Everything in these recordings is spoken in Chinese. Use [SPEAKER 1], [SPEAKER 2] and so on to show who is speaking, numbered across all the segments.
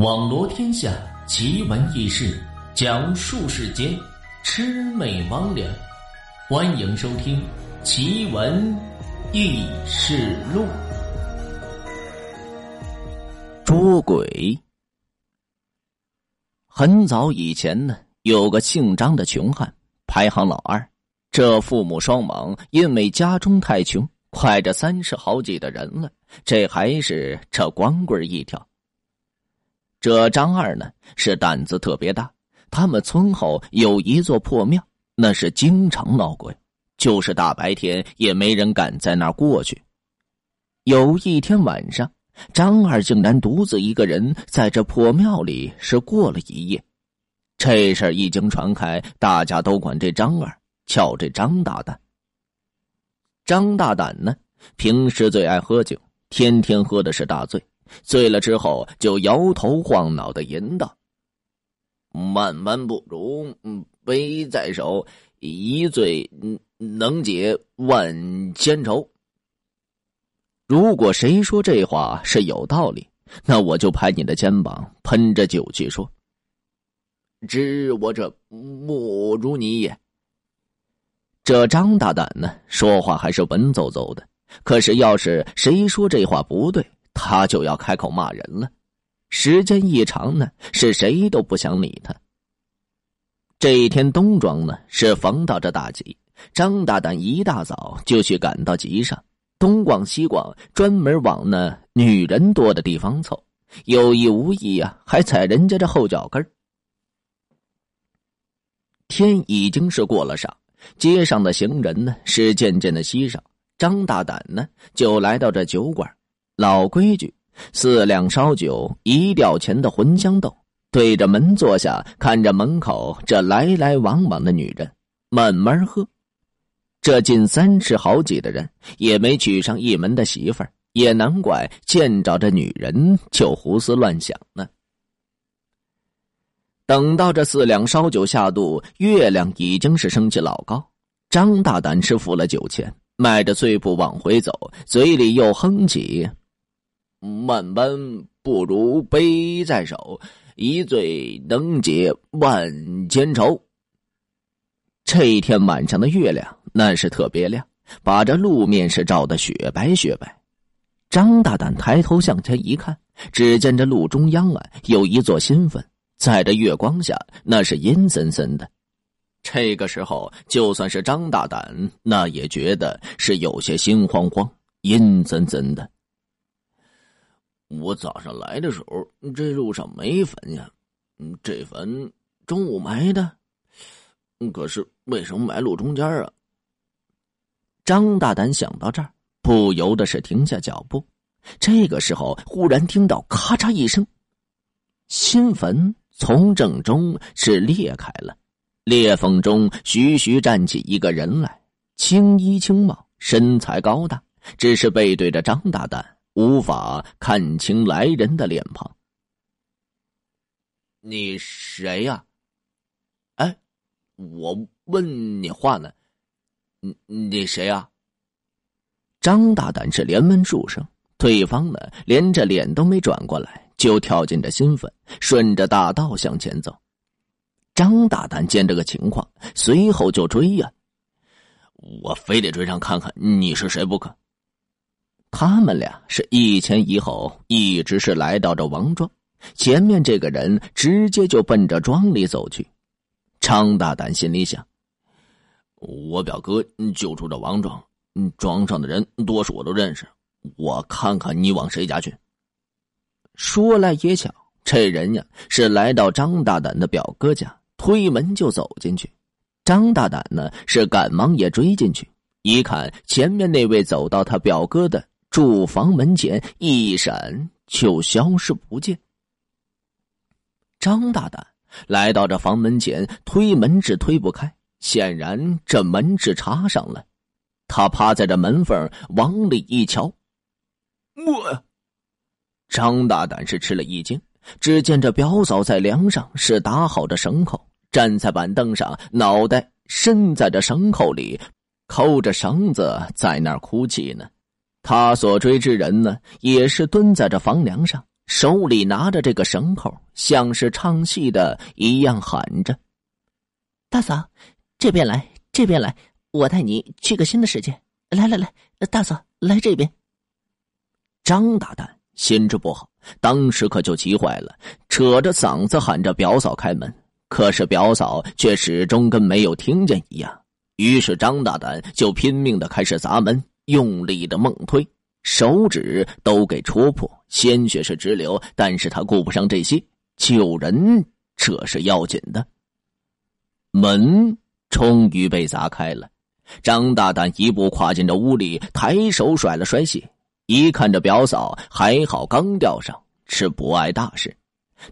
[SPEAKER 1] 网罗天下奇闻异事，讲述世间魑魅魍魉。欢迎收听《奇闻异事录》。
[SPEAKER 2] 捉鬼。很早以前呢，有个姓张的穷汉，排行老二。这父母双亡，因为家中太穷，快着三十好几的人了，这还是这光棍一条。这张二呢是胆子特别大，他们村后有一座破庙，那是经常闹鬼，就是大白天也没人敢在那儿过去。有一天晚上，张二竟然独自一个人在这破庙里是过了一夜。这事儿一经传开，大家都管这张二叫这张大胆。张大胆呢，平时最爱喝酒，天天喝的是大醉。醉了之后，就摇头晃脑的吟道：“万般不如杯在手，一醉能解万千愁。”如果谁说这话是有道理，那我就拍你的肩膀，喷着酒气说：“知我者莫如你也。”这张大胆呢，说话还是文绉绉的。可是要是谁说这话不对，他就要开口骂人了，时间一长呢，是谁都不想理他。这一天，冬庄呢是逢到这大集，张大胆一大早就去赶到集上，东逛西逛，专门往那女人多的地方凑，有意无意呀，还踩人家这后脚跟天已经是过了晌，街上的行人呢是渐渐的稀少，张大胆呢就来到这酒馆。老规矩，四两烧酒，一吊钱的茴香豆。对着门坐下，看着门口这来来往往的女人，慢慢喝。这近三十好几的人，也没娶上一门的媳妇儿，也难怪见着这女人就胡思乱想呢。等到这四两烧酒下肚，月亮已经是升起老高。张大胆是付了酒钱，迈着碎步往回走，嘴里又哼起。万般不如杯在手，一醉能解万千愁。这一天晚上的月亮那是特别亮，把这路面是照得雪白雪白。张大胆抬头向前一看，只见这路中央啊有一座新坟，在这月光下那是阴森森的。这个时候，就算是张大胆，那也觉得是有些心慌慌、阴森森的。我早上来的时候，这路上没坟呀。嗯，这坟中午埋的，可是为什么埋路中间啊？张大胆想到这儿，不由得是停下脚步。这个时候，忽然听到咔嚓一声，新坟从正中是裂开了，裂缝中徐徐站起一个人来，青衣青帽，身材高大，只是背对着张大胆。无法看清来人的脸庞。你谁呀？哎，我问你话呢。你你谁呀？张大胆是连问数声，对方呢连着脸都没转过来，就跳进这新坟，顺着大道向前走。张大胆见这个情况，随后就追呀。我非得追上看看你是谁不可。他们俩是一前一后，一直是来到这王庄。前面这个人直接就奔着庄里走去。张大胆心里想：“我表哥就住这王庄，庄上的人多数我都认识。我看看你往谁家去。”说来也巧，这人呀是来到张大胆的表哥家，推门就走进去。张大胆呢是赶忙也追进去，一看前面那位走到他表哥的。住房门前一闪就消失不见。张大胆来到这房门前，推门是推不开，显然这门是插上了。他趴在这门缝往里一瞧，我张大胆是吃了一惊，只见这表嫂在梁上是打好的绳扣，站在板凳上，脑袋伸在这绳扣里，扣着绳子在那儿哭泣呢。他所追之人呢，也是蹲在这房梁上，手里拿着这个绳扣，像是唱戏的一样喊着：“
[SPEAKER 3] 大嫂，这边来，这边来，我带你去个新的世界。来来来，大嫂，来这边。”
[SPEAKER 2] 张大胆心知不好，当时可就急坏了，扯着嗓子喊着：“表嫂开门！”可是表嫂却始终跟没有听见一样。于是张大胆就拼命的开始砸门，用力的猛推，手指都给戳破，鲜血是直流。但是他顾不上这些，救人这是要紧的。门终于被砸开了，张大胆一步跨进这屋里，抬手甩了甩血。一看这表嫂还好，刚吊上，是不碍大事。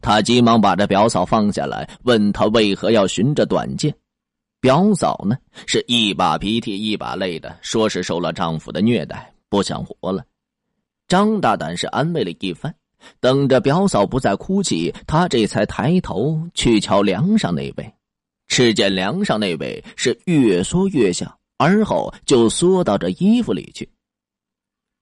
[SPEAKER 2] 他急忙把这表嫂放下来，问他为何要寻着短见。表嫂呢是一把鼻涕一把泪的，说是受了丈夫的虐待，不想活了。张大胆是安慰了一番，等着表嫂不再哭泣，他这才抬头去瞧梁上那位，只见梁上那位是越缩越小，而后就缩到这衣服里去。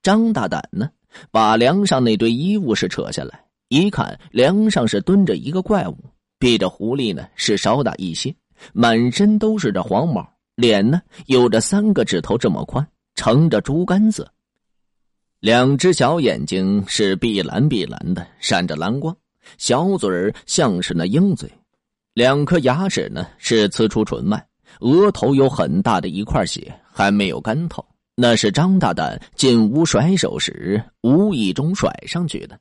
[SPEAKER 2] 张大胆呢，把梁上那堆衣物是扯下来，一看梁上是蹲着一个怪物，比这狐狸呢是少大一些，满身都是这黄毛，脸呢有着三个指头这么宽，呈着猪肝色，两只小眼睛是碧蓝碧蓝的，闪着蓝光，小嘴儿像是那鹰嘴，两颗牙齿呢是呲出唇外，额头有很大的一块血，还没有干透。那是张大胆进屋甩手时无意中甩上去的。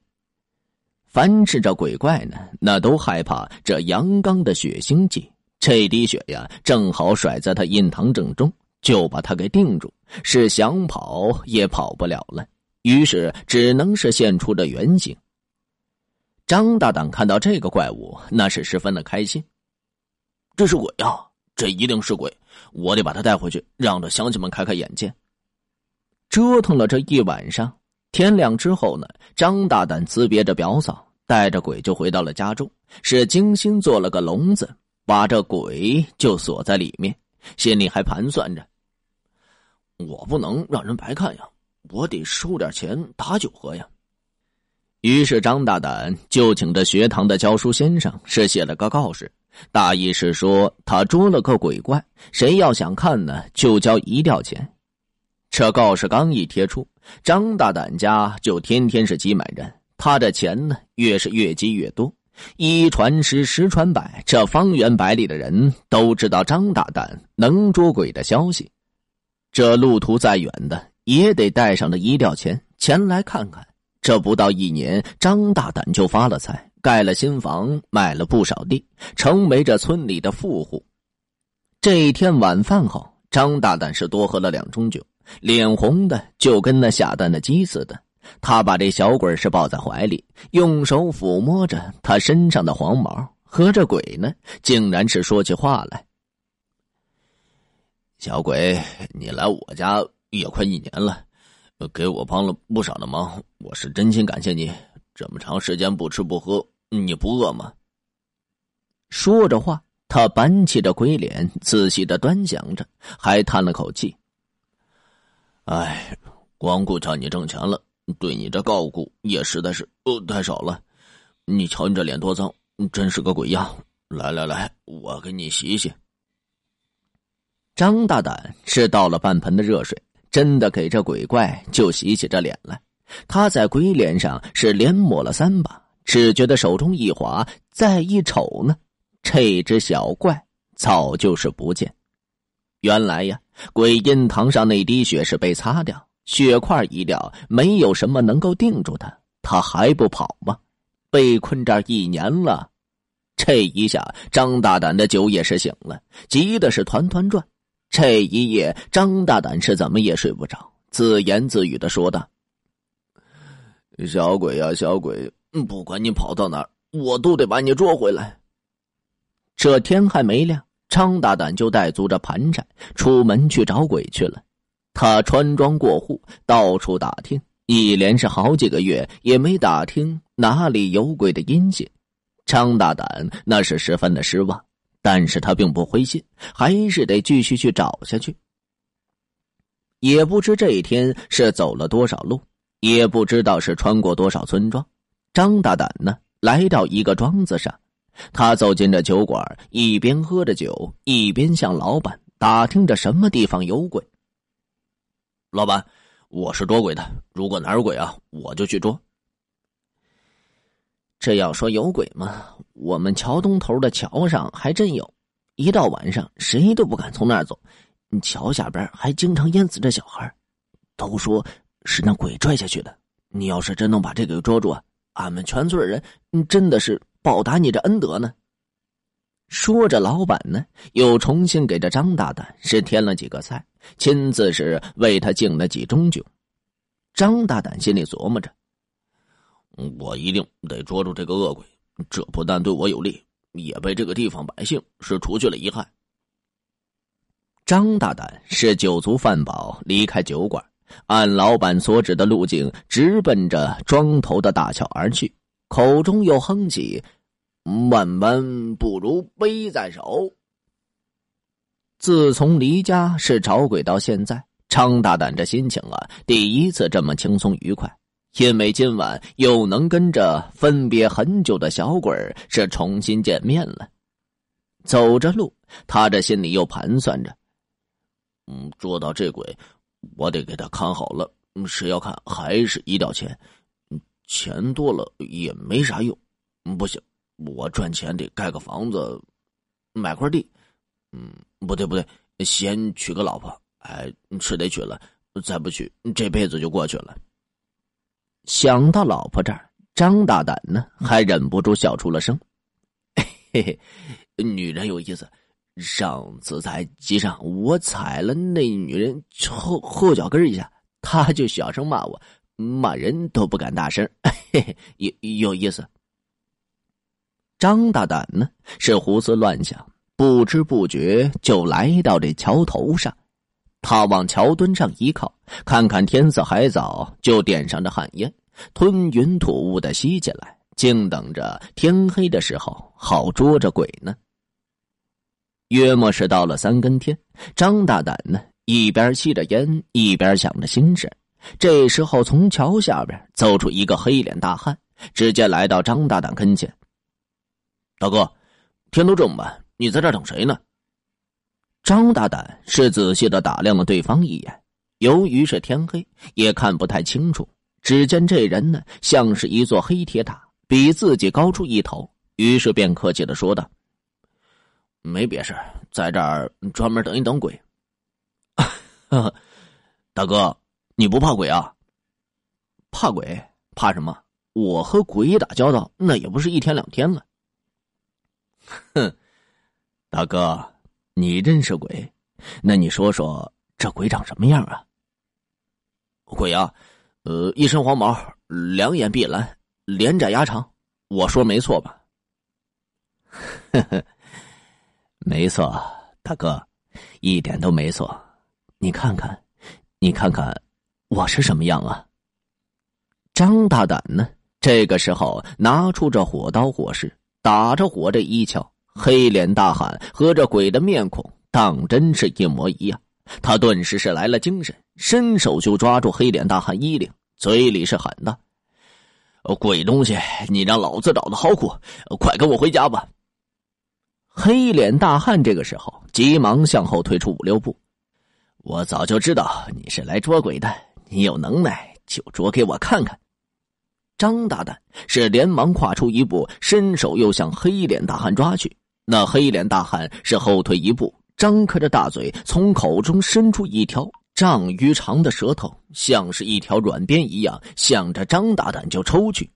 [SPEAKER 2] 凡是这鬼怪呢，那都害怕这阳刚的血腥气。这滴血呀，正好甩在他印堂正中，就把他给定住，是想跑也跑不了了。于是只能是现出这原形。张大胆看到这个怪物，那是十分的开心。这是鬼呀，这一定是鬼！我得把他带回去，让这乡亲们开开眼界。折腾了这一晚上，天亮之后呢，张大胆辞别着表嫂，带着鬼就回到了家中，是精心做了个笼子，把这鬼就锁在里面，心里还盘算着：我不能让人白看呀，我得收点钱打酒喝呀。于是张大胆就请这学堂的教书先生是写了个告示，大意是说他捉了个鬼怪，谁要想看呢，就交一吊钱。这告示刚一贴出，张大胆家就天天是挤满人。他的钱呢，越是越积越多，一传十，十传百，这方圆百里的人都知道张大胆能捉鬼的消息。这路途再远的，也得带上这一吊钱前来看看。这不到一年，张大胆就发了财，盖了新房，买了不少地，成为这村里的富户。这一天晚饭后，张大胆是多喝了两盅酒。脸红的就跟那下蛋的鸡似的，他把这小鬼是抱在怀里，用手抚摸着他身上的黄毛，和这鬼呢，竟然是说起话来。小鬼，你来我家也快一年了，给我帮了不少的忙，我是真心感谢你。这么长时间不吃不喝，你不饿吗？说着话，他板起着鬼脸，仔细的端详着，还叹了口气。哎，光顾着你挣钱了，对你这照顾也实在是呃太少了。你瞧你这脸多脏，真是个鬼样！来来来，我给你洗洗。张大胆是倒了半盆的热水，真的给这鬼怪就洗起这脸来。他在鬼脸上是连抹了三把，只觉得手中一滑，再一瞅呢，这只小怪早就是不见。原来呀，鬼印堂上那滴血是被擦掉，血块一掉，没有什么能够定住他，他还不跑吗？被困这一年了，这一下张大胆的酒也是醒了，急的是团团转。这一夜，张大胆是怎么也睡不着，自言自语的说道：“小鬼呀，小鬼，不管你跑到哪儿，我都得把你捉回来。”这天还没亮。张大胆就带足着盘缠出门去找鬼去了。他穿庄过户，到处打听，一连是好几个月也没打听哪里有鬼的音信。张大胆那是十分的失望，但是他并不灰心，还是得继续去找下去。也不知这一天是走了多少路，也不知道是穿过多少村庄。张大胆呢来到一个庄子上，他走进这酒馆，一边喝着酒，一边向老板打听着什么地方有鬼。老板，我是捉鬼的，如果哪有鬼啊，我就去捉。
[SPEAKER 3] 这要说有鬼吗，我们桥东头的桥上还真有，一到晚上谁都不敢从那儿走，桥下边还经常淹死这小孩，都说是那鬼拽下去的。你要是真能把这个捉住，俺们全村人真的是报答你这恩德呢。说着，老板呢又重新给这张大胆是添了几个菜，亲自是为他敬了几盅酒。张大胆心里琢磨着。
[SPEAKER 2] 我一定得捉住这个恶鬼，这不但对我有利，也被这个地方百姓是除去了遗憾。
[SPEAKER 3] 张大胆是酒足饭饱，离开酒馆，按老板所指的路径直奔着庄头的大桥而去，口中又哼起：“万般不如杯在手。”自从离家是找鬼到现在，张大胆这心情啊，第一次这么轻松愉快。因为今晚又能跟着分别很久的小鬼是重新见面了，走着路，他这心里又盘算着：
[SPEAKER 2] 嗯，捉到这鬼，我得给他看好了。谁要看还是一吊钱，钱多了也没啥用。不行，我赚钱得盖个房子，买块地。嗯，不对不对，先娶个老婆。哎，是得娶了，再不娶，这辈子就过去了。
[SPEAKER 3] 想到老婆这儿，张大胆呢还忍不住笑出了声。
[SPEAKER 2] 嘿嘿，女人有意思。上次在街上，我踩了那女人后后脚跟一下，她就小声骂我，骂人都不敢大声。嘿嘿，有有意思。
[SPEAKER 3] 张大胆呢是胡思乱想，不知不觉就来到这桥头上。他往桥墩上一靠，看看天色还早，就点上这旱烟，吞云吐雾的吸进来，静等着天黑的时候好捉着鬼呢。约莫是到了三更天，张大胆呢一边吸着烟，一边想着心事。这时候，从桥下边走出一个黑脸大汉，直接来到张大胆跟前。
[SPEAKER 2] 大哥，天都这么晚，你在这等谁呢？
[SPEAKER 3] 张大胆是仔细的打量了对方一眼，由于是天黑，也看不太清楚。只见这人呢，像是一座黑铁塔，比自己高出一头，于是便客气的说道：“
[SPEAKER 2] 没别事，在这儿专门等一等鬼。” 大哥，你不怕鬼啊？
[SPEAKER 3] 怕鬼？怕什么？我和鬼打交道，那也不是一天两天了。
[SPEAKER 2] 哼，大哥。你认识鬼？那你说说这鬼长什么样啊？
[SPEAKER 3] 鬼啊，呃，一身黄毛，两眼碧蓝，脸窄牙长，我说没错吧？
[SPEAKER 2] 呵呵，没错，大哥，一点都没错。你看看，你看看，我是什么样啊？
[SPEAKER 3] 张大胆呢？这个时候拿出这火刀火势，打着火这一瞧。黑脸大汉和这鬼的面孔当真是一模一样，他顿时是来了精神，伸手就抓住黑脸大汉衣领，嘴里是喊道：“
[SPEAKER 2] 鬼东西，你让老子找的好苦，快跟我回家吧！”
[SPEAKER 3] 黑脸大汉这个时候急忙向后退出五六步：“
[SPEAKER 2] 我早就知道你是来捉鬼的，你有能耐就捉给我看看。”
[SPEAKER 3] 张大胆是连忙跨出一步，伸手又向黑脸大汉抓去。那黑脸大汉是后退一步，张开着大嘴，从口中伸出一条丈余长的舌头，像是一条软鞭一样，向着张大胆就抽去。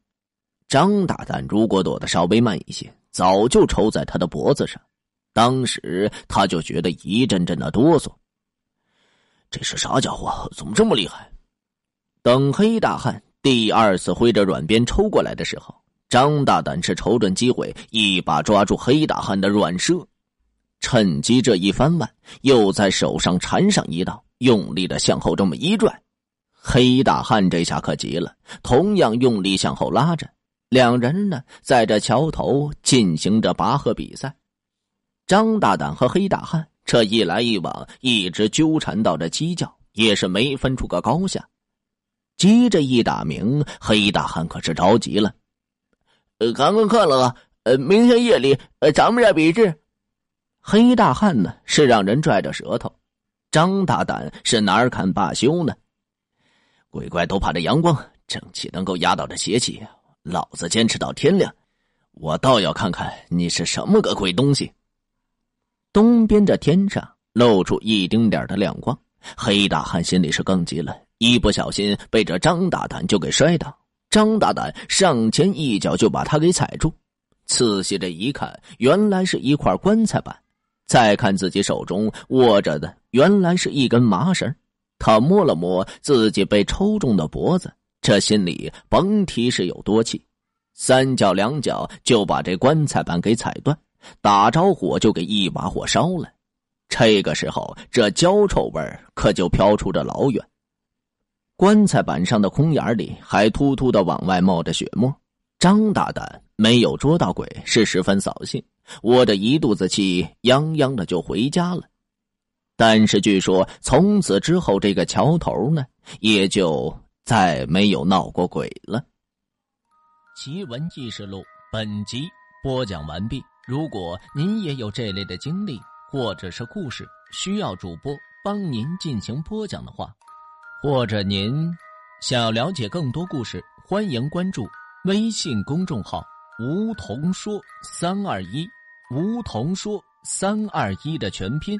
[SPEAKER 3] 张大胆如果躲得稍微慢一些，早就抽在他的脖子上。当时他就觉得一阵阵的哆嗦。
[SPEAKER 2] 这是啥家伙？怎么这么厉害？
[SPEAKER 3] 等黑大汉第二次挥着软鞭抽过来的时候。张大胆是瞅准机会，一把抓住黑大汉的软射，趁机这一翻腕，又在手上缠上一道，用力的向后这么一拽。黑大汉这下可急了，同样用力向后拉着。两人呢，在这桥头进行着拔河比赛。张大胆和黑大汉这一来一往，一直纠缠到这鸡叫，也是没分出个高下。急着一打鸣，黑大汉可是着急了。呃，刚刚看了，呃，明天夜里，呃，咱们这比试。
[SPEAKER 2] 黑大汉呢是让人拽着舌头，张大胆是哪儿敢罢休呢？
[SPEAKER 3] 鬼怪都怕这阳光，正气能够压倒这邪气，老子坚持到天亮。我倒要看看你是什么个鬼东西。
[SPEAKER 2] 东边这天上露出一丁点的亮光，黑大汉心里是更急了，一不小心被这张大胆就给摔倒。张大胆上前一脚就把他给踩住，仔细这一看，原来是一块棺材板。再看自己手中握着的，原来是一根麻绳。他摸了摸自己被抽中的脖子，这心里甭提是有多气，三脚两脚就把这棺材板给踩断，打着火就给一把火烧了。这个时候，这焦臭味可就飘出这老远。棺材板上的空眼里还突突的往外冒着血沫。张大胆没有捉到鬼，是十分扫兴。我的一肚子气，泱泱的就回家了。但是据说从此之后，这个桥头呢，也就再没有闹过鬼了。
[SPEAKER 1] 奇闻异事录本集播讲完毕。如果您也有这类的经历或者是故事，需要主播帮您进行播讲的话，或者您想要了解更多故事，欢迎关注微信公众号“梧桐说三二一”。梧桐说：“三二一”的全拼。